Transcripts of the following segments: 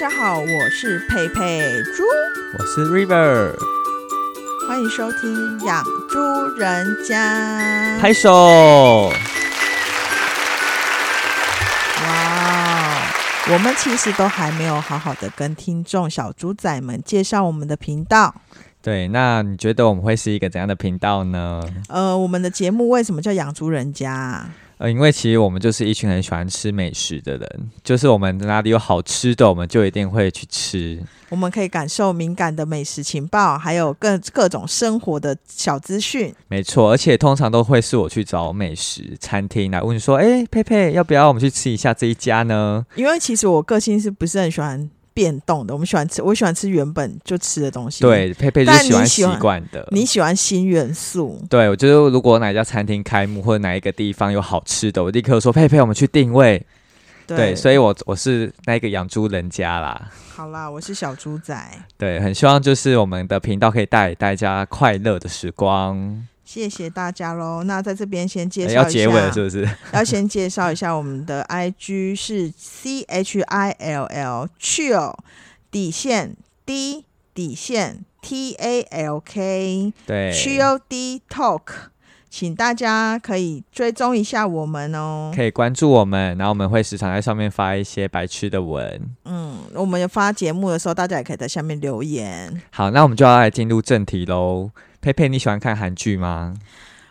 家好，我是佩佩猪，我是 River，欢迎收听养猪人家。拍手！哇，我们其实都还没有好好的跟听众小猪仔们介绍我们的频道。对，那你觉得我们会是一个怎样的频道呢？呃，我们的节目为什么叫养猪人家啊？呃，因为其实我们就是一群很喜欢吃美食的人，就是我们哪里有好吃的，我们就一定会去吃。我们可以感受敏感的美食情报，还有各各种生活的小资讯。没错，而且通常都会是我去找美食餐厅来问说：“哎，佩佩，要不要我们去吃一下这一家呢？”因为其实我个性是不是很喜欢变动的？我们喜欢吃，我喜欢吃原本就吃的东西。对，佩佩就但喜欢习惯的。你喜欢新元素。对，我觉得如果哪一家餐厅开幕或者哪一个地方有好吃的，我立刻说佩佩，我们去定位。对，所以我我是那个养猪人家啦。好啦，我是小猪仔，对，很希望就是我们的频道可以带给大家快乐的时光。谢谢大家喽。那在这边先介诶绍一下，要结尾了是不是？要先介绍一下我们的 IG 是 C H I L L chill 底线 D 底线 T A L K 对，chill D talk，请大家可以追踪一下我们哦。可以关注我们，然后我们会时常在上面发一些白痴的文。嗯，我们有发节目的时候，大家也可以在下面留言。好，那我们就要来进入正题喽。佩佩，你喜欢看韩剧吗？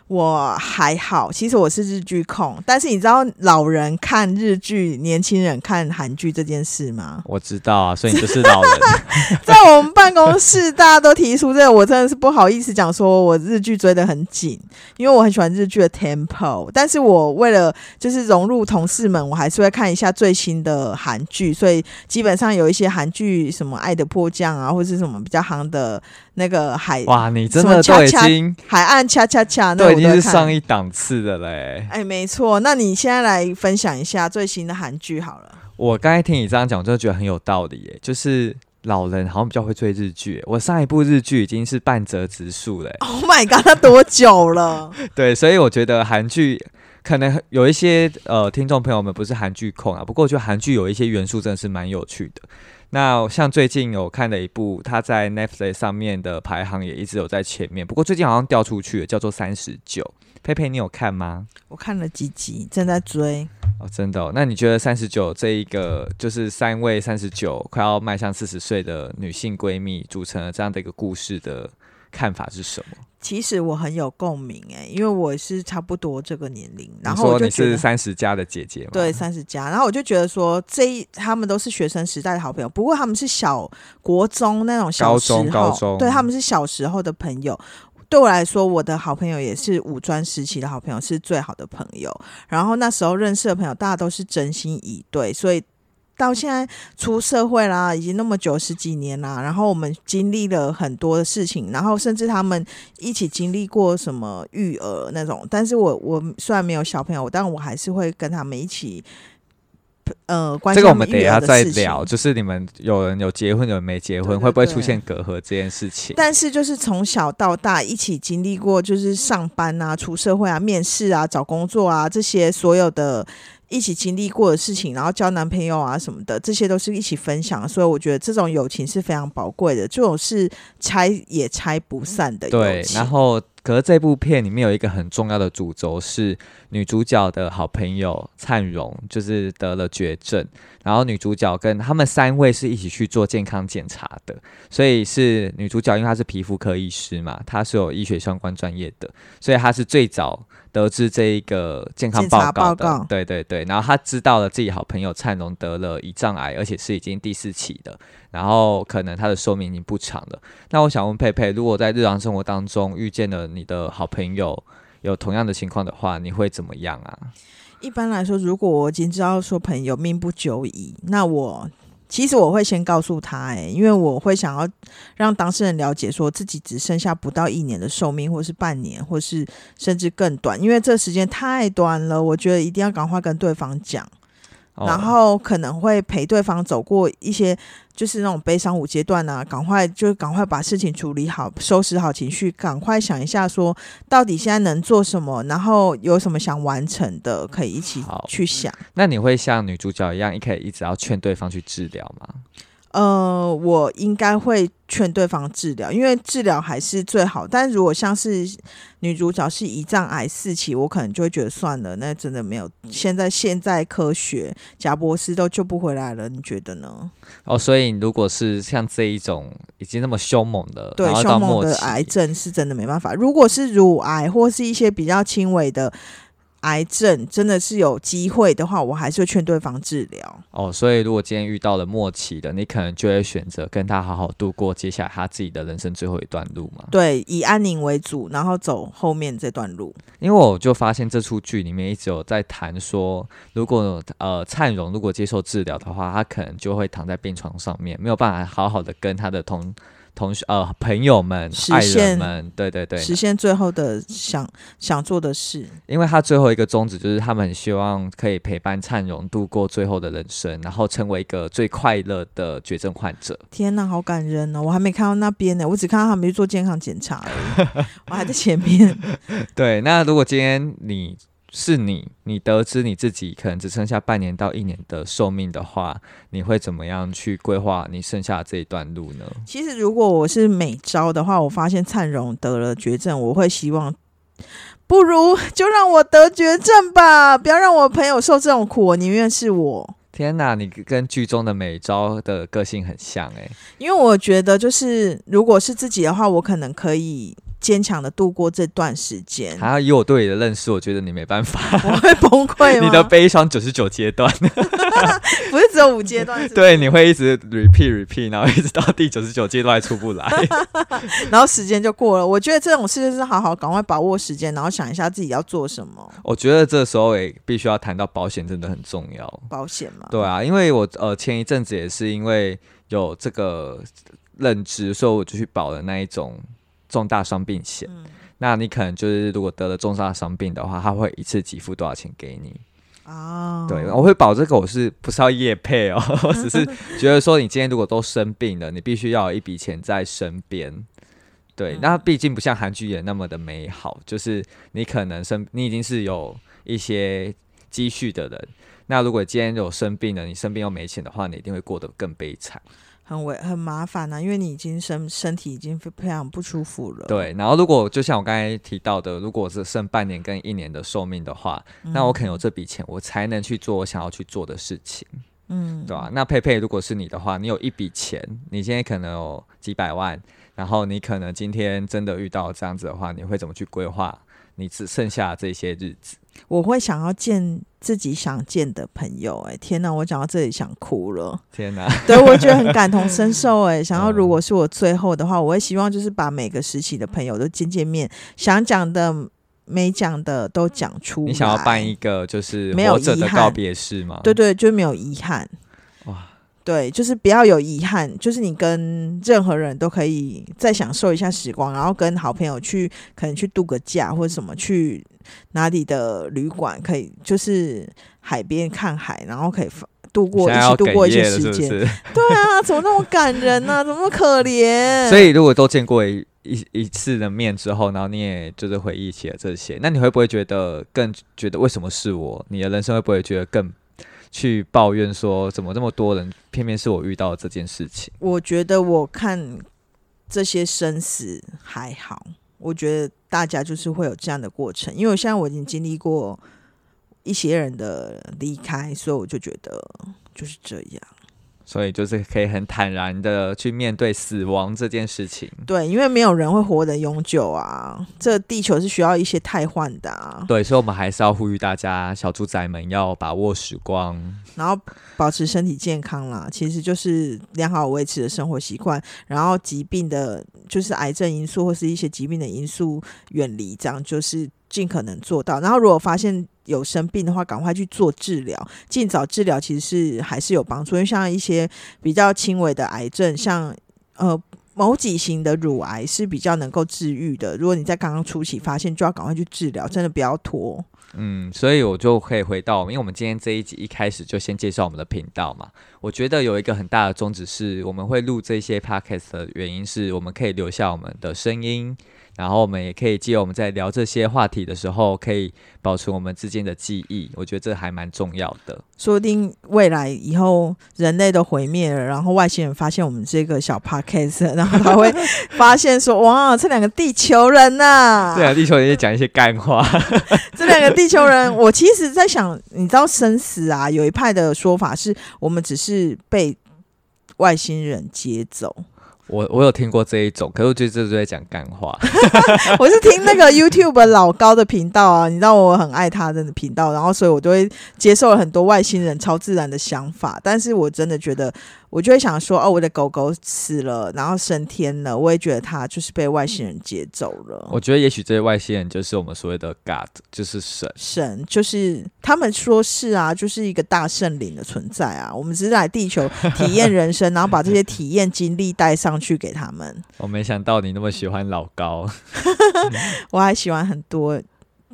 我还好，其实我是日剧控，但是你知道老人看日剧，年轻人看韩剧这件事吗？我知道啊，所以你就是老人。在我们办公室，大家都提出这个，我真的是不好意思讲，说我日剧追得很紧，因为我很喜欢日剧的 tempo。但是我为了就是融入同事们，我还是会看一下最新的韩剧，所以基本上有一些韩剧，什么《爱的迫降》啊，或者是什么比较夯的那个海哇，你真的都已经海岸恰恰恰，那都已经是上一档次的嘞。哎，没错。那你现在来分享一下最新的韩剧好了。我刚才听你这样讲，我真的觉得很有道理耶。就是老人好像比较会追日剧，我上一部日剧已经是半折直树嘞。Oh my god，那多久了？对，所以我觉得韩剧可能有一些呃听众朋友们不是韩剧控啊，不过我觉得韩剧有一些元素真的是蛮有趣的。那像最近有看的一部，它在 Netflix 上面的排行也一直有在前面，不过最近好像掉出去了，叫做《三十九》。佩佩，你有看吗？我看了几集，正在追。哦，真的、哦？那你觉得三十九这一个就是三位三十九快要迈向四十岁的女性闺蜜组成了这样的一个故事的看法是什么？其实我很有共鸣哎，因为我是差不多这个年龄，然你后你是就觉得三十加的姐姐嘛？对三十加，然后我就觉得说这一他们都是学生时代的好朋友，不过他们是小国中那种小高时候，中高中对他们是小时候的朋友。对我来说，我的好朋友也是五专时期的好朋友，是最好的朋友。然后那时候认识的朋友，大家都是真心以对，所以到现在出社会啦，已经那么久十几年啦，然后我们经历了很多的事情，然后甚至他们一起经历过什么育儿那种。但是我我虽然没有小朋友，但我还是会跟他们一起。呃，关这个我们等一下再聊，就是你们有人有结婚，有人没结婚，对对会不会出现隔阂这件事情？但是就是从小到大一起经历过，就是上班啊、出社会啊、面试啊、找工作啊这些所有的一起经历过的事情，然后交男朋友啊什么的，这些都是一起分享。所以我觉得这种友情是非常宝贵的，这种是拆也拆不散的友对，情。然后可是这部片里面有一个很重要的主轴是女主角的好朋友灿荣，就是得了绝症，然后女主角跟他们三位是一起去做健康检查的，所以是女主角，因为她是皮肤科医师嘛，她是有医学相关专业的，所以她是最早得知这一个健康报告。的，告对对对，然后她知道了自己好朋友灿荣得了胰脏癌，而且是已经第四期的，然后可能他的寿命已经不长了。那我想问佩佩，如果在日常生活当中遇见了你的好朋友有同样的情况的话，你会怎么样啊？一般来说，如果我已经知道说朋友命不久矣，那我其实我会先告诉他、欸，因为我会想要让当事人了解，说自己只剩下不到一年的寿命，或是半年，或是甚至更短，因为这时间太短了，我觉得一定要赶快跟对方讲。哦然后可能会陪对方走过一些就是那种悲伤五阶段啊，赶快就赶快把事情处理好，收拾好情绪，赶快想一下说到底现在能做什么，然后有什么想完成的，可以一起去想。那你会像女主角一样，一可以一直要劝对方去治疗吗？呃，我应该会劝对方治疗，因为治疗还是最好。但如果像是女主角是胰脏癌四期，我可能就会觉得算了，那真的没有。现在现在科学，贾博士都救不回来了，你觉得呢？哦，所以如果是像这一种已经那么凶猛的，对凶猛的癌症是真的没办法。如果是乳癌或是一些比较轻微的。癌症真的是有机会的话，我还是会劝对方治疗。哦，所以如果今天遇到了末期的，你可能就会选择跟他好好度过接下来他自己的人生最后一段路嘛？对，以安宁为主，然后走后面这段路。因为我就发现这出剧里面一直有在谈说，如果呃灿荣如果接受治疗的话，他可能就会躺在病床上面，没有办法好好的跟他的同。同学呃，朋友们、爱人们，对对对，实现最后的想想做的事。因为他最后一个宗旨就是，他们希望可以陪伴灿荣度过最后的人生，然后成为一个最快乐的绝症患者。天哪，好感人哦！我还没看到那边呢，我只看到他们去做健康检查而已，我还在前面。对，那如果今天你。是你，你得知你自己可能只剩下半年到一年的寿命的话，你会怎么样去规划你剩下这一段路呢？其实，如果我是美招的话，我发现灿荣得了绝症，我会希望，不如就让我得绝症吧，不要让我朋友受这种苦，我宁愿是我。天哪，你跟剧中的美招的个性很像哎，因为我觉得就是如果是自己的话，我可能可以。坚强的度过这段时间。还要以我对你的认识，我觉得你没办法，我会崩溃。你的悲伤九十九阶段，不是只有五阶段。对，你会一直 repeat repeat，然后一直到第九十九阶段还出不来，然后时间就过了。我觉得这种事就是好好赶快把握时间，然后想一下自己要做什么。我觉得这时候也必须要谈到保险，真的很重要。保险嘛，对啊，因为我呃前一阵子也是因为有这个认知，所以我就去保了那一种。重大伤病险，那你可能就是如果得了重大伤病的话，他会一次给付多少钱给你？哦，对，我会保这个，我是不是要夜配哦？我只是觉得说，你今天如果都生病了，你必须要有一笔钱在身边。对，那毕竟不像韩剧演那么的美好，就是你可能生，你已经是有一些积蓄的人。那如果今天有生病了，你生病又没钱的话，你一定会过得更悲惨。很为很麻烦呐，因为你已经身身体已经非常不舒服了。对，然后如果就像我刚才提到的，如果是剩半年跟一年的寿命的话，那我可能有这笔钱，我才能去做我想要去做的事情。嗯，对吧？那佩佩，如果是你的话，你有一笔钱，你今天可能有几百万，然后你可能今天真的遇到这样子的话，你会怎么去规划你只剩下这些日子？我会想要见自己想见的朋友，哎，天哪！我讲到这里想哭了，天哪！对我觉得很感同身受，哎，想要如果是我最后的话，我会希望就是把每个时期的朋友都见见面，想讲的、没讲的都讲出。你想要办一个就是没有遗憾告别式吗？对对，就没有遗憾。哇对，就是不要有遗憾，就是你跟任何人都可以再享受一下时光，然后跟好朋友去可能去度个假或者什么，去哪里的旅馆可以就是海边看海，然后可以度过一起度过一些时间。对啊，怎么那么感人呢？怎么可怜？所以如果都见过一一次的面之后，然后你也就是回忆起了这些，那你会不会觉得更觉得为什么是我？你的人生会不会觉得更？去抱怨说怎么这么多人，偏偏是我遇到这件事情。我觉得我看这些生死还好，我觉得大家就是会有这样的过程，因为现在我已经经历过一些人的离开，所以我就觉得就是这样。所以就是可以很坦然的去面对死亡这件事情。对，因为没有人会活得永久啊，这地球是需要一些汰换的啊。对，所以我们还是要呼吁大家，小猪仔们要把握时光，然后保持身体健康啦。其实就是良好维持的生活习惯，然后疾病的，就是癌症因素或是一些疾病的因素远离，这样就是尽可能做到。然后如果发现，有生病的话，赶快去做治疗，尽早治疗其实是还是有帮助。因为像一些比较轻微的癌症，像呃某几型的乳癌是比较能够治愈的。如果你在刚刚初期发现，就要赶快去治疗，真的不要拖。嗯，所以我就可以回到，因为我们今天这一集一开始就先介绍我们的频道嘛。我觉得有一个很大的宗旨是，我们会录这些 podcast 的原因是我们可以留下我们的声音。然后我们也可以借我们在聊这些话题的时候，可以保存我们之间的记忆。我觉得这还蛮重要的。说不定未来以后人类都毁灭了，然后外星人发现我们这个小 podcast，然后他会发现说：“哇，这两个地球人呐！”对啊，地球人也讲一些干话。这两个地球人，我其实在想，你知道生死啊？有一派的说法是我们只是被外星人接走。我我有听过这一种，可是我觉得这是在讲干话。我是听那个 YouTube 老高的频道啊，你知道我很爱他的频道，然后所以我就会接受了很多外星人超自然的想法，但是我真的觉得。我就会想说，哦，我的狗狗死了，然后升天了，我也觉得它就是被外星人接走了。我觉得也许这些外星人就是我们所谓的 God，就是神。神就是他们说是啊，就是一个大圣灵的存在啊。我们只是来地球体验人生，然后把这些体验经历带上去给他们。我没想到你那么喜欢老高，我还喜欢很多。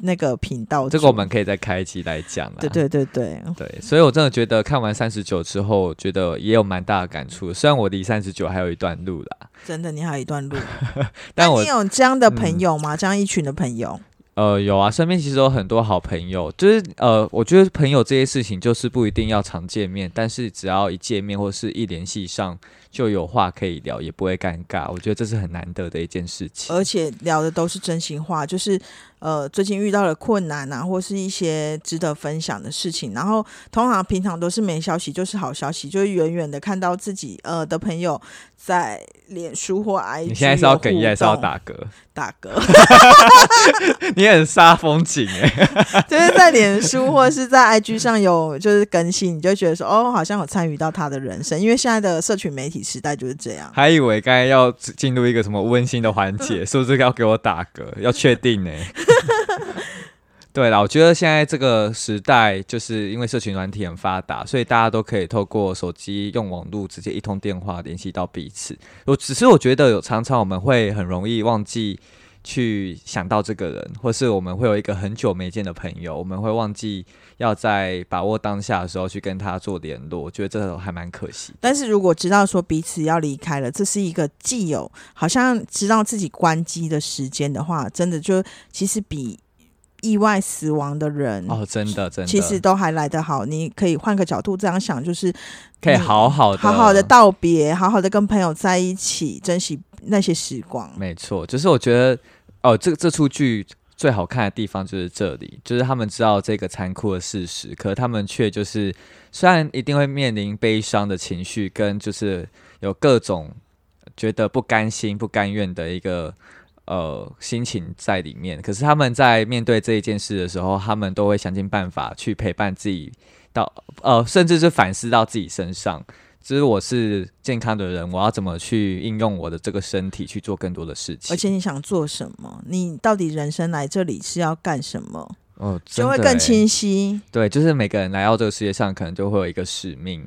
那个频道，这个我们可以再开一期来讲了。对对对对对，所以我真的觉得看完三十九之后，觉得也有蛮大的感触。虽然我离三十九还有一段路啦，真的，你还有一段路。但你有这样的朋友吗？这样一群的朋友？呃，有啊，身边其实有很多好朋友。就是呃，我觉得朋友这些事情，就是不一定要常见面，但是只要一见面或是一联系上。就有话可以聊，也不会尴尬。我觉得这是很难得的一件事情，而且聊的都是真心话，就是呃最近遇到了困难啊，或是一些值得分享的事情。然后通常平常都是没消息，就是好消息，就是远远的看到自己呃的朋友在脸书或 IG，你现在是要哽咽还是要打嗝？打嗝，你很杀风景哎，就是在脸书或是在 IG 上有就是更新，你就觉得说哦，好像有参与到他的人生，因为现在的社群媒体。时代就是这样，还以为刚才要进入一个什么温馨的环节，是不是要给我打嗝？要确定呢？对了，我觉得现在这个时代，就是因为社群软体很发达，所以大家都可以透过手机用网络直接一通电话联系到彼此。我只是我觉得有常常我们会很容易忘记去想到这个人，或是我们会有一个很久没见的朋友，我们会忘记。要在把握当下的时候去跟他做联络，我觉得这还蛮可惜。但是如果知道说彼此要离开了，这是一个既有好像知道自己关机的时间的话，真的就其实比意外死亡的人哦，真的真的，其实都还来得好。你可以换个角度这样想，就是可以好好的好好的道别，好好的跟朋友在一起，珍惜那些时光。没错，就是我觉得哦，这这出剧。最好看的地方就是这里，就是他们知道这个残酷的事实，可他们却就是虽然一定会面临悲伤的情绪，跟就是有各种觉得不甘心、不甘愿的一个呃心情在里面，可是他们在面对这一件事的时候，他们都会想尽办法去陪伴自己，到呃，甚至是反思到自己身上。就是我是健康的人，我要怎么去应用我的这个身体去做更多的事情？而且你想做什么？你到底人生来这里是要干什么？哦，就会更清晰。对，就是每个人来到这个世界上，可能就会有一个使命。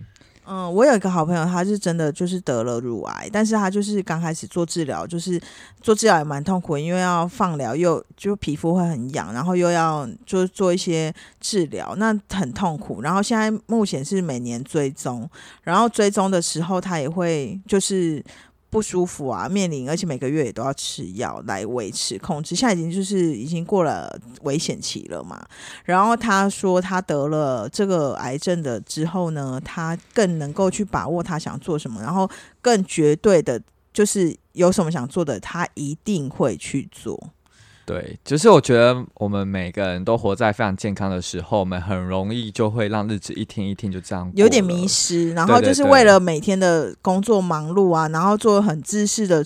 嗯，我有一个好朋友，他是真的就是得了乳癌，但是他就是刚开始做治疗，就是做治疗也蛮痛苦，因为要放疗，又就皮肤会很痒，然后又要就做一些治疗，那很痛苦。然后现在目前是每年追踪，然后追踪的时候他也会就是。不舒服啊，面临而且每个月也都要吃药来维持控制。现在已经就是已经过了危险期了嘛。然后他说他得了这个癌症的之后呢，他更能够去把握他想做什么，然后更绝对的，就是有什么想做的，他一定会去做。对，就是我觉得我们每个人都活在非常健康的时候，我们很容易就会让日子一天一天就这样有点迷失，然后就是为了每天的工作忙碌啊，然后做很自私的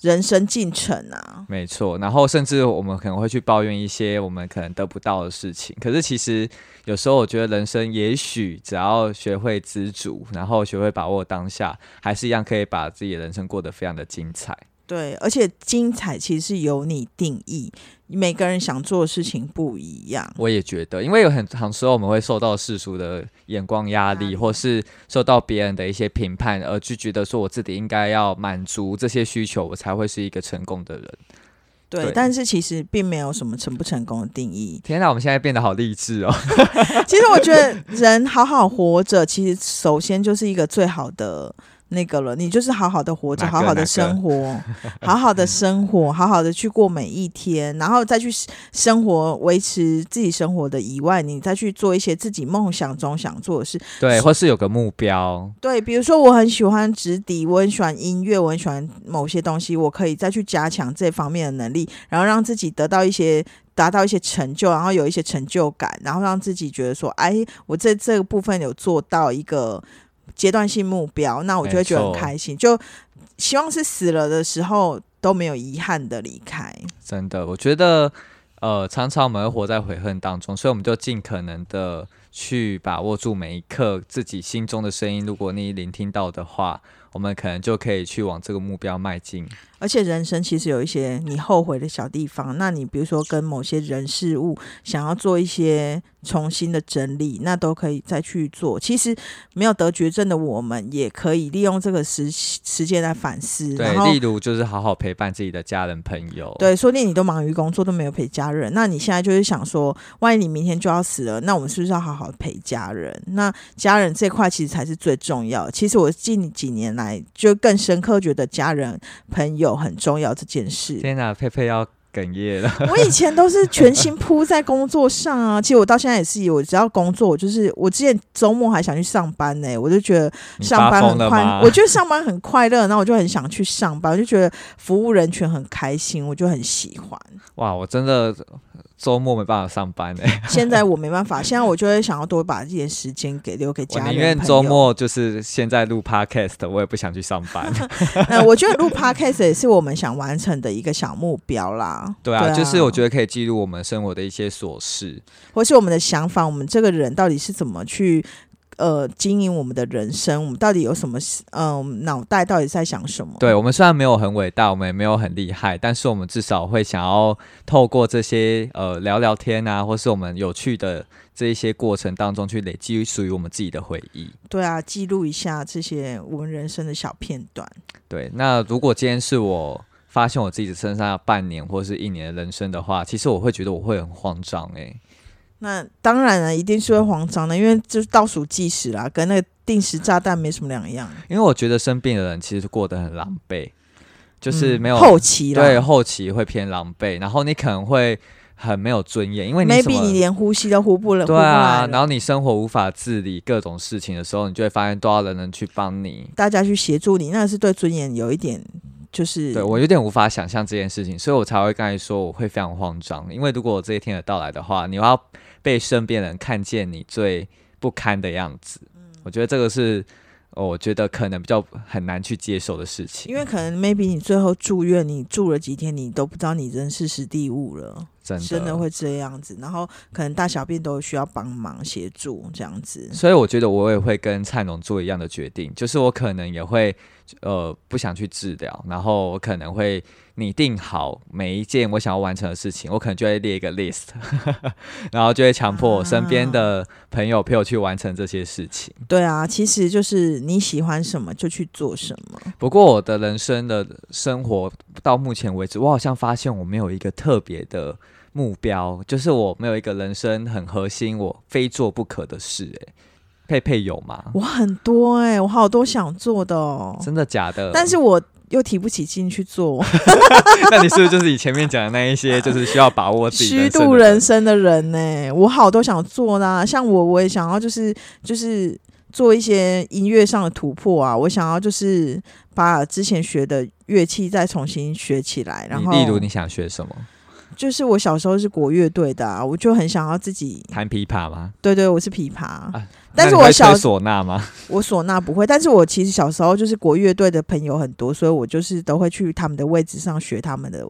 人生进程啊。没错，然后甚至我们可能会去抱怨一些我们可能得不到的事情，可是其实有时候我觉得人生也许只要学会知足，然后学会把握当下，还是一样可以把自己的人生过得非常的精彩。对，而且精彩其实是由你定义，每个人想做的事情不一样。我也觉得，因为有很长时候我们会受到世俗的眼光压力，或是受到别人的一些评判，而就觉得说我自己应该要满足这些需求，我才会是一个成功的人。对，但是其实并没有什么成不成功的定义。天哪，我们现在变得好励志哦！其实我觉得人好好活着，其实首先就是一个最好的。那个了，你就是好好的活着，好好的 生活，好好的生活，好好的去过每一天，然后再去生活，维持自己生活的以外，你再去做一些自己梦想中想做的事。对，或是有个目标，对，比如说我很喜欢直笛，我很喜欢音乐，我很喜欢某些东西，我可以再去加强这方面的能力，然后让自己得到一些。达到一些成就，然后有一些成就感，然后让自己觉得说，哎，我在这个部分有做到一个阶段性目标，那我就会觉得很开心。就希望是死了的时候都没有遗憾的离开。真的，我觉得，呃，常常我们会活在悔恨当中，所以我们就尽可能的去把握住每一刻自己心中的声音。如果你聆听到的话，我们可能就可以去往这个目标迈进。而且人生其实有一些你后悔的小地方，那你比如说跟某些人事物想要做一些重新的整理，那都可以再去做。其实没有得绝症的我们，也可以利用这个时时间来反思，对例如就是好好陪伴自己的家人朋友。对，说不定你都忙于工作，都没有陪家人。那你现在就是想说，万一你明天就要死了，那我们是不是要好好陪家人？那家人这块其实才是最重要的。其实我近几年来就更深刻觉得家人朋友很重要这件事。天哪，佩佩要哽咽了。我以前都是全心扑在工作上啊，其实我到现在也是，我只要工作，我就是我之前周末还想去上班呢、我就觉得上班很快，我觉得上班很快乐，然后我就很想去上班，我就觉得服务人群很开心，我就很喜欢。哇，我真的周末没办法上班哎、现在我没办法，现在我就会想要多把这点时间给留给家人。宁愿。周末就是现在录 podcast，我也不想去上班。呃，我觉得录 podcast 也是我们想完成的一个小目标啦。对啊，就是我觉，得可以记录我们生活的一些琐事。或是我们的想法，我们这个人到底是怎么去。呃，经营我们的人生，我们到底有什么？嗯、脑袋到底在想什么？对我们虽然没有很伟大，我们也没有很厉害，但是我们至少会想要透过这些呃聊聊天啊，或是我们有趣的这一些过程当中，去累积属于我们自己的回忆。对啊，记录一下这些我们人生的小片段。对，那如果今天是我发现我自己身上要半年或是一年的人生的话，其实我会觉得我会很慌张诶、那当然了，一定是会慌张的，因为就是倒数计时啦，跟那个定时炸弹没什么两样。因为我觉得生病的人其实过得很狼狈，就是没有、嗯后期啦，对后期会偏狼狈，然后你可能会很没有尊严，因为你什 maybe 你连呼吸都呼不了，对啊，然后你生活无法自理各种事情的时候，你就会发现多少人能去帮你。大家去协助你，那是对尊严有一点，就是对我有点无法想象这件事情，所以我才会刚才说我会非常慌张，因为如果我这一天的到来的话，你要被身边人看见你最不堪的样子，嗯我觉得这个是。哦我觉得可能比较很难去接受的事情，因为可能 maybe 你最后住院，你住了几天，你都不知道你人事时地物了，真的真的会这样子。然后可能大小便都需要帮忙协助这样子。所以我觉得我也会跟蔡农做一样的决定，就是我可能也会呃不想去治疗，然后我可能会拟定好每一件我想要完成的事情，我可能就会列一个 list，然后就会强迫我身边的朋友陪我去完成这些事情。对啊，其实就是你喜欢什么就去做什么。不过我的人生的生活到目前为止，我好像发现我没有一个特别的目标，就是我没有一个人生很核心，我非做不可的事、欸。佩佩有吗？我很多哎、我好多想做的哦，真的假的？但是我又提不起劲去做。那你是不是就是你前面讲的那一些，就是需要把握自己虚度人生的人呢、我好多想做啦，像我我也想要就是就是做一些音乐上的突破啊，我想要就是把之前学的乐器再重新学起来，然后例如你想学什么？就是我小时候是国乐队的、啊，我就很想要自己，弹琵琶吗？对对，我是琵琶，啊但是我小吹唢呐吗？我唢呐不会，但是我其实小时候就是国乐队的朋友很多，所以我就是都会去他们的位置上学他们的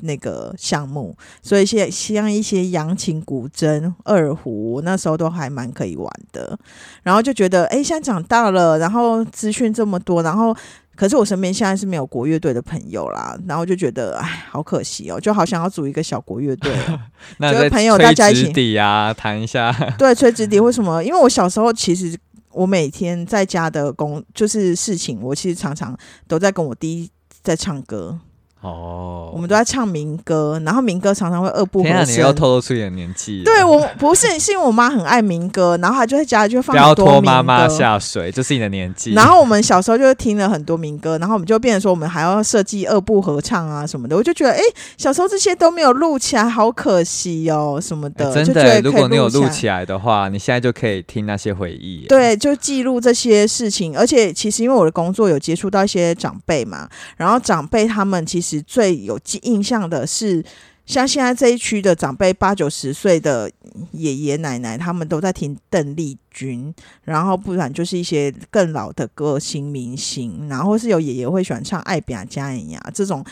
那个项目，所以现像一些扬琴、古筝、二胡，那时候都还蛮可以玩的。然后就觉得，哎，现在长大了，然后资讯这么多，然后可是我身边现在是没有国乐队的朋友啦，然后就觉得，哎，好可惜哦，就好想要组一个小国乐队 就是朋友大家一起直笛啊，弹一下。对，吹纸笛为什么？因为我小时候其实我每天在家的工就是事情，我其实常常都在跟我弟在唱歌。哦，我们都在唱民歌，然后民歌常常会二部天啊，合你要声。透露出你的年纪了，对我不是，是因为我妈很爱民歌，然后她就在家里就不要放很多民拖妈妈歌下水，这是你的年纪。然后我们小时候就听了很多民歌，然后我们就变成说，我们还要设计二部合唱啊什么的。我就觉得，哎、小时候这些都没有录起来，好可惜哦，什么的。哎真就觉的，得可以如果你有录来起来的话，你现在就可以听那些回忆。，对，就记录这些事情。而且其实因为我的工作有接触到一些长辈嘛，然后长辈他们其实最有记印象的是。像现在这一区的长辈八九十岁的爷爷奶奶，他们都在听邓丽君，然后不然就是一些更老的歌星明星，然后是有爷爷会喜欢唱《爱表家人呀》这种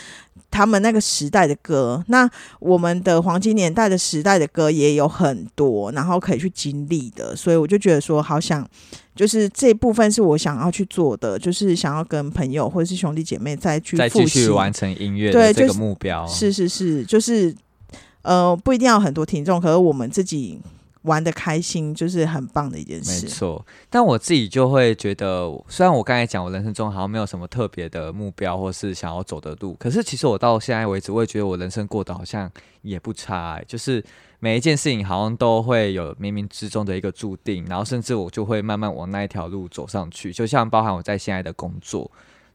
他们那个时代的歌。那我们的黄金年代的时代的歌也有很多，然后可以去经历的，所以我就觉得说，好想就是这部分是我想要去做的，就是想要跟朋友或者是兄弟姐妹再去再继续完成音乐的这个对就是目标。是是是，就是呃，不一定要很多听众，可是我们自己玩的开心，就是很棒的一件事没事。错，但我自己就会觉得，虽然我刚才讲我人生中好像没有什么特别的目标或是想要走的路，可是其实我到现在为止，我也觉得我人生过得好像也不差、欸，就是每一件事情好像都会有冥冥之中的一个注定，然后甚至我就会慢慢往那一条路走上去，就像包含我在现在的工作。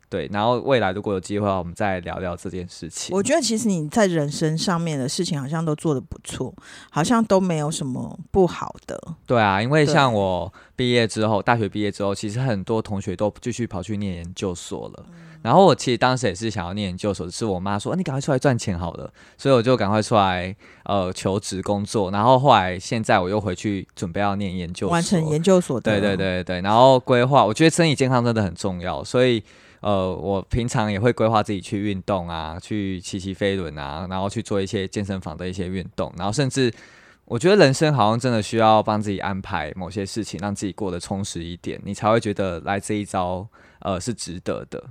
对，然后未来如果有机会的话，我们再聊聊这件事情。我觉得其实你在人生上面的事情好像都做得不错，好像都没有什么不好的。对啊，因为像我毕业之后，大学毕业之后，其实很多同学都继续跑去念研究所了。然后我其实当时也是想要念研究所，只是我妈说：“啊、你赶快出来赚钱好了。”所以我就赶快出来呃求职工作。然后后来现在我又回去准备要念研究所，完成研究所的，对对对对，然后规划，我觉得身体健康真的很重要，所以呃，我平常也会规划自己去运动啊，去骑骑飞轮啊，然后去做一些健身房的一些运动，然后甚至我觉得人生好像真的需要帮自己安排某些事情，让自己过得充实一点，你才会觉得来这一招呃是值得的。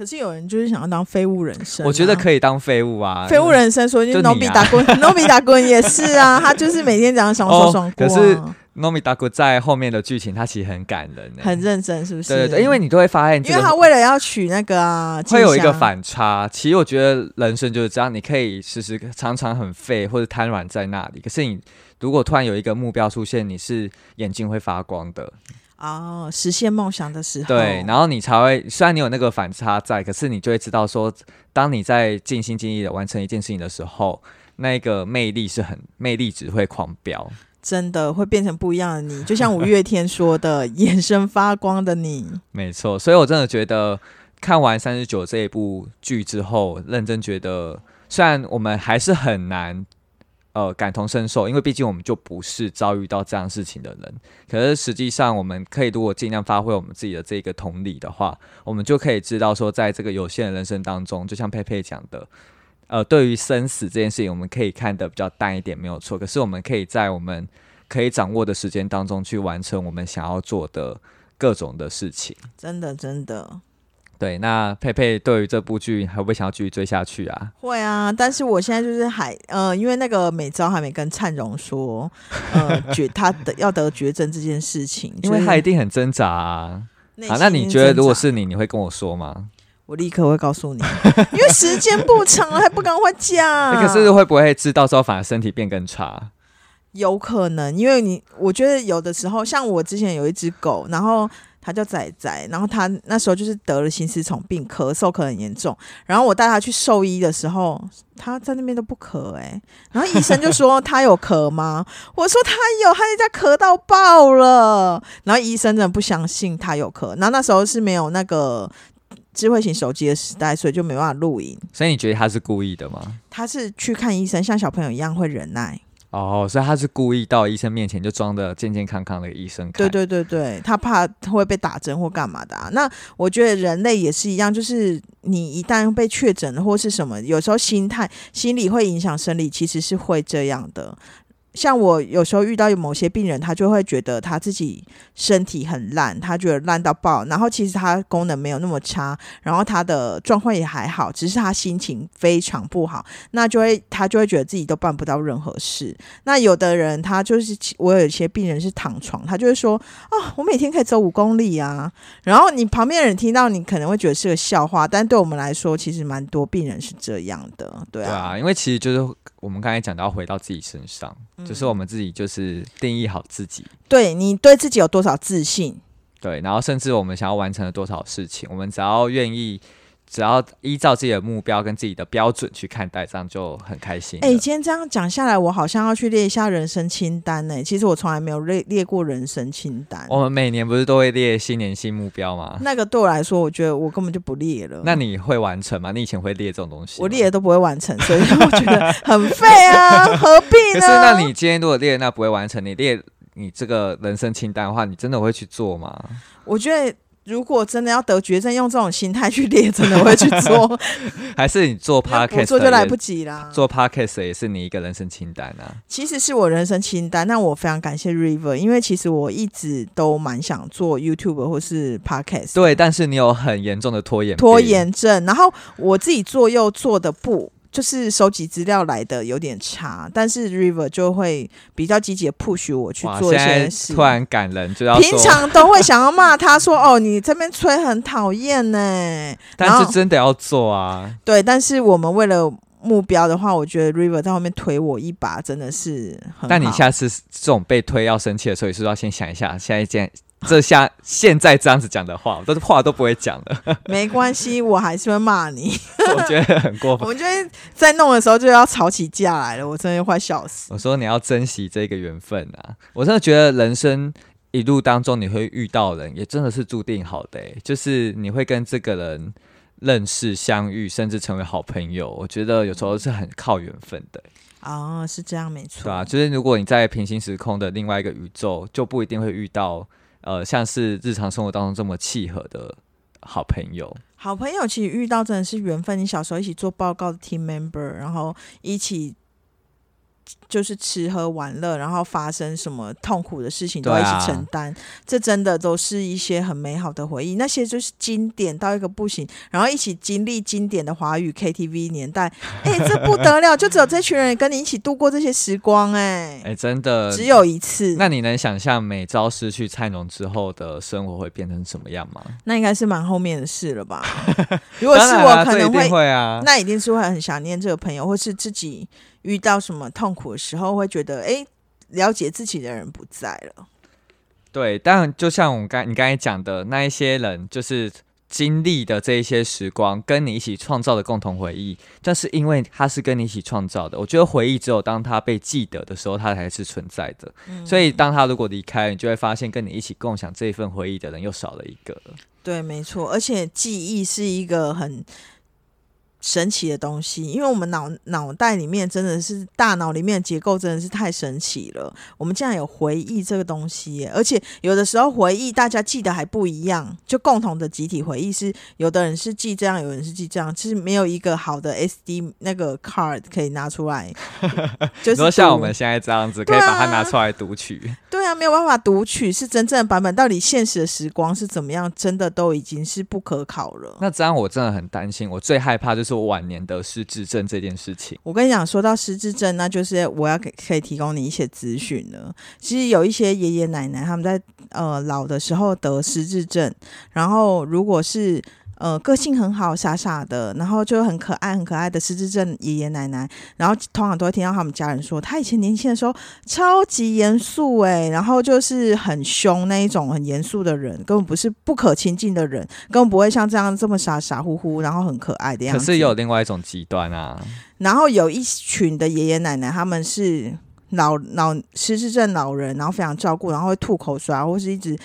可是有人就是想要当废物人生啊、我觉得可以当废物啊，废物人生，所以就你啊。就努比打滚，努比打滚也是啊，他就是每天这样爽爽爽过、啊。哦可是诺米达古在后面的剧情，他其实很感人、欸，很认真，是不是？对对对，因为你都会发现、这个，因为他为了要娶那个啊，会有一个，反差。其实我觉得人生就是这样，你可以时时常常很废或者瘫软在那里，可是你如果突然有一个目标出现，你是眼睛会发光的，哦，实现梦想的时候，对，然后你才会虽然你有那个反差在，可是你就会知道说，当你在尽心尽力的完成一件事情的时候，那个魅力是很魅力值会狂飙。真的会变成不一样的你，就像五月天说的，眼神发光的你。没错，所以我真的觉得看完三十九这一部剧之后，认真觉得，虽然我们还是很难呃感同身受，因为毕竟我们就不是遭遇到这样事情的人。可是实际上，我们可以如果尽量发挥我们自己的这个同理的话，我们就可以知道说，在这个有限的人生当中，就像佩佩讲的。呃，对于生死这件事情，我们可以看得比较淡一点，没有错。可是我们可以在我们可以掌握的时间当中去完成我们想要做的各种的事情。真的真的对，那佩佩对于这部剧还会不会想要继续追下去啊？会啊，但是我现在就是还呃，因为那个美昭还没跟灿荣说，呃，绝 他的要得绝症这件事情，因为他一定很挣扎啊。那你觉得如果是你，你会跟我说吗？我立刻会告诉你，因为时间不长了，还不赶快讲。可是会不会知道之后反而身体变更差？有可能，因为你我觉得有的时候，像我之前有一只狗，然后它叫仔仔，然后他那时候就是得了心丝虫病，咳嗽咳很严重，然后我带他去兽医的时候，他在那边都不咳哎、然后医生就说他有咳吗？我说他有，他在家咳到爆了，然后医生真的不相信他有咳，然后那时候是没有那个。智慧型手机的时代，所以就没办法录影。所以你觉得他是故意的吗？他是去看医生，像小朋友一样会忍耐。哦，所以他是故意到医生面前就装的健健康康的医生。对对对对，他怕会被打针或干嘛的啊。那我觉得人类也是一样，就是你一旦被确诊或是什么，有时候心态、心理会影响生理，其实是会这样的。像我有时候遇到有某些病人，他就会觉得他自己身体很烂，他觉得烂到爆，然后其实他功能没有那么差，然后他的状况也还好，只是他心情非常不好，那就会他就会觉得自己都办不到任何事。那有的人他就是我有一些病人是躺床，他就会说啊，我每天可以走五公里啊，然后你旁边人听到你可能会觉得是个笑话，但对我们来说，其实蛮多病人是这样的，对啊，因为其实就是我们刚才讲到回到自己身上，就是我们自己就是定义好自己，对你对自己有多少自信？对，然后甚至我们想要完成了多少事情，我们只要愿意，只要依照自己的目标跟自己的标准去看待，这样就很开心了。哎、今天这样讲下来，我好像要去列一下人生清单呢、其实我从来没有列列过人生清单。我们每年不是都会列新年新目标吗？那个对我来说，我觉得我根本就不列了。那你会完成吗？你以前会列这种东西？我列的都不会完成，所以我觉得 很废啊，何必呢？可是，那你今天如果列那不会完成，你列你这个人生清单的话，你真的会去做吗？我觉得如果真的要得绝症，用这种心态去列，真的会去做，还是你做 podcast 做就来不及？啦。做 podcast 也是你一个人生清单啊。其实是我人生清单，那我非常感谢 River，因为其实我一直都蛮想做 YouTube 或是 Podcast，对，但是你有很严重的拖延病拖。延症，然后我自己做又做的不。就是收集资料来的有点差，但是 River 就会比较积极的 push 我去，做一些事。突然感人，就要平，常都会想要骂他说：“哦，你这边吹很讨厌呢。”但是真的要做啊。对，但是我们为了目标的话，我觉得 River 在后面推我一把，真的是很好。但你下次这种被推要生气的时候，也是要先想一下，现在这样这下现在这样子讲的话，我都是话都不会讲了，没关系，我还是会骂你。我觉得很过分。我们就会在弄的时候就要吵起架来了，我真的快笑死。我说你要珍惜这个缘分啊！我真的觉得人生一路当中你会遇到人，也真的是注定好的、欸，就是你会跟这个人认识、相遇，甚至成为好朋友。我觉得有时候是很靠缘分的、哦，是这样，没错。对啊，就是如果你在平行时空的另外一个宇宙，就不一定会遇到呃像是日常生活当中这么契合的好朋友。好朋友其实遇到真的是缘分。你小时候一起做报告的 team member，然后一起就是吃喝玩乐，然后发生什么痛苦的事情都要一起承担，这真的都是一些很美好的回忆。那些就是经典到一个不行，然后一起经历经典的华语 KTV 年代，哎，这不得了！就只有这群人跟你一起度过这些时光、哎、哎、真的，只有一次。那你能想象每朝失去菜农之后的生活会变成什么样吗？那应该是蛮后面的事了吧？如果是我可能定会啊。那一定是会很想念这个朋友，或是自己遇到什么痛苦的时候，会觉得哎、诶了解自己的人不在了。对，但就像我刚你刚才讲的那一些人，就是经历的这一些时光，跟你一起创造的共同回忆，但是因为他是跟你一起创造的，我觉得回忆只有当他被记得的时候，他才是存在的。所以当他如果离开，你就会发现跟你一起共享这一份回忆的人又少了一个了。对，没错，而且记忆是一个很神奇的东西，因为我们脑脑袋里面真的是大脑里面的结构真的是太神奇了。我们竟然有回忆这个东西耶，而且有的时候回忆大家记得还不一样，就共同的集体回忆是有的人是记这样，有人是记这样，其实没有一个好的 SD 那个 card 可以拿出来，就你是说像我们现在这样子，可以把它拿出来读取。对啊，没有办法读取是真正的版本，到底现实的时光是怎么样，真的都已经是不可考了。那这样我真的很担心，我最害怕就是做晚年得失智症这件事情。我跟你讲，说到失智症，那就是我要给可以提供你一些资讯了。其实有一些爷爷奶奶他们在呃老的时候得失智症，然后如果是呃个性很好、傻傻的，然后就很可爱、很可爱的失智症爷爷奶奶，然后通常都会听到他们家人说，他以前年轻的时候超级严肃诶，然后就是很凶那一种很严肃的人，根本不是不可亲近的人，根本不会像这样这么傻傻乎乎，然后很可爱的样子。可是有另外一种极端啊，然后有一群的爷爷奶奶，他们是老老失智症老人，然后非常照顾，然后会吐口水啊，或是一直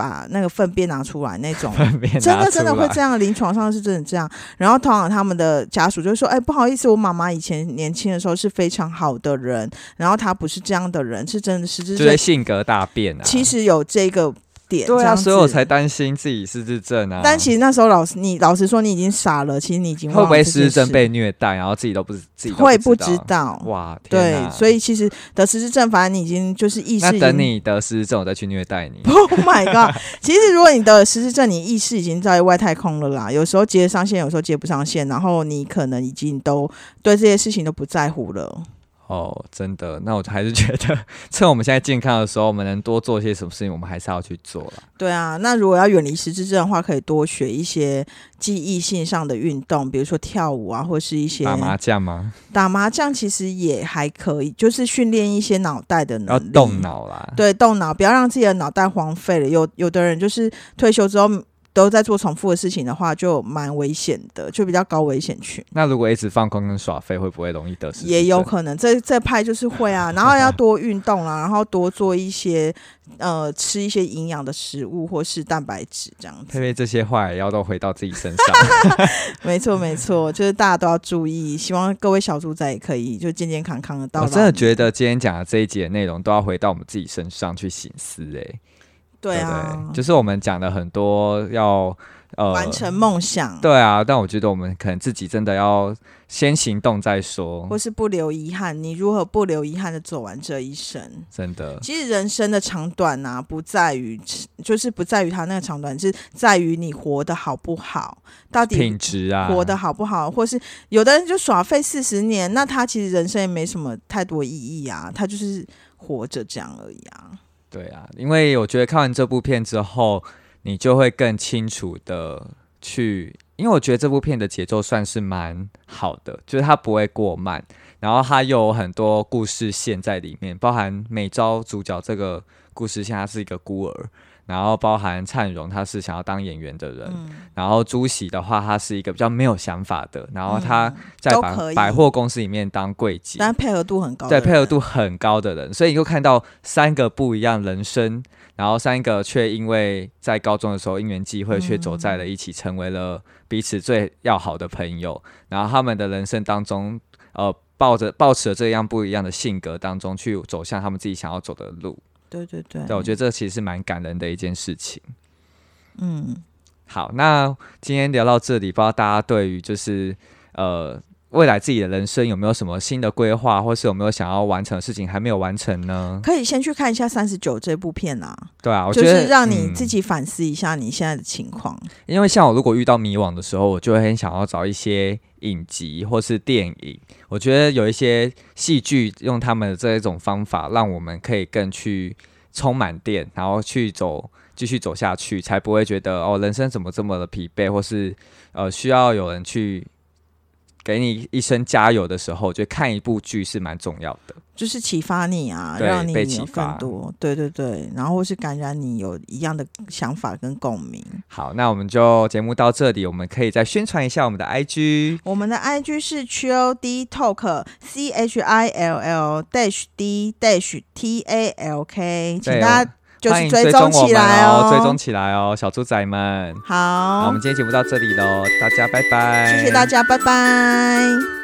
把那个粪便拿出来那种。真的真的会这样，临床上是真的这样。然后通常他们的家属就说：“哎，不好意思，我妈妈以前年轻的时候是非常好的人，然后她不是这样的人，是真的失智症就是。性格大变啊。其实有这个点。对啊，所以我才担心自己失智症啊。但其实那时候老师，你老实说，你已经傻了。其实你已经会不会失智症被虐待，然后自己都不自己都会不知道？哇，对，所以其实得失智症，反正你已经就是意识那。等你得失智症，我再去虐待你。Oh my god！其实如果你得失智症，你意识已经在外太空了啦。有时候接上线，有时候接不上线，然后你可能已经都对这些事情都不在乎了。哦，真的，那我还是觉得，趁我们现在健康的时候，我们能多做些什么事情，我们还是要去做了。对啊，那如果要远离失智症的话，可以多学一些记忆性上的运动，比如说跳舞啊，或是一些打麻将吗？打麻将，其实也还可以，就是训练一些脑袋的能力，要动。脑啦。对，动脑，不要让自己的脑袋荒废了。有有的人就是退休之后都在做重复的事情的话，就蛮危险的，就比较高危险群。那如果一直放空跟耍废，会不会容易得失？也有可能，这这派就是会啊，然后要多运动啦，然后多做一些呃吃一些营养的食物或是蛋白质这样子。佩佩这些话也要都回到自己身上。没错没错，就是大家都要注意，希望各位小猪仔也可以就健健康康的到。我真的觉得今天讲的这一节内容都要回到我们自己身上去醒思、欸，对对啊？就是我们讲的很多要呃完成梦想，对啊，但我觉得我们可能自己真的要先行动再说或，是不留遗憾。你如何不留遗憾的走完这一生？真的。其实人生的长短啊，不在于就是不在于它那个长短，是在于你活得好不好，到底品质啊，活得好不好，或是有的人就耍废四十年，那他其实人生也没什么太多意义啊，他就是活着这样而已啊。对啊，因为我觉得看完这部片之后，你就会更清楚的去，因为我觉得这部片的节奏算是蛮好的，就是它不会过慢，然后它又有很多故事线在里面，包含每招主角这个故事线，他是一个孤儿。然后包含灿荣，他是想要当演员的人。嗯，然后朱喜的话，他是一个比较没有想法的。然后他嗯在百、货公司里面当柜姐，但配合度很高的对，配合度很高的人，所以你就看到三个不一样人生，然后三个却因为在高中的时候因缘际会，却走在了一起，成为了彼此最要好的朋友。然后他们的人生当中，呃，抱着抱持着这样不一样的性格当中，去走向他们自己想要走的路。对对对，对，我觉得这其实是蛮感人的一件事情。嗯，好，那今天聊到这里，不知道大家对于就是呃未来自己的人生有没有什么新的规划，或是有没有想要完成的事情还没有完成呢？可以先去看一下《三十九》这部片啊，对啊，我就觉得是让你嗯自己反思一下你现在的情况。因为像我如果遇到迷惘的时候，我就会很想要找一些影集或是电影。我觉得有一些戏剧用他们的这一种方法，让我们可以更去充满电，然后去走继续走下去，才不会觉得哦人生怎么这么的疲惫，或是呃需要有人去给你一生加油的时候，我觉得看一部剧是蛮重要的。就是启发你啊，对让你有更多，对对对，然后是感染你有一样的想法跟共鸣。好，那我们就节目到这里，我们可以再宣传一下我们的 IG。我们的 IG 是 Chill D Talk C H I L L dash D dash T A L K，请大家就欢迎是追踪我们起来哦，哦，追踪起来哦，小猪仔们。好我好们，今天节目到这里喽，大家拜拜，谢谢大家，拜拜。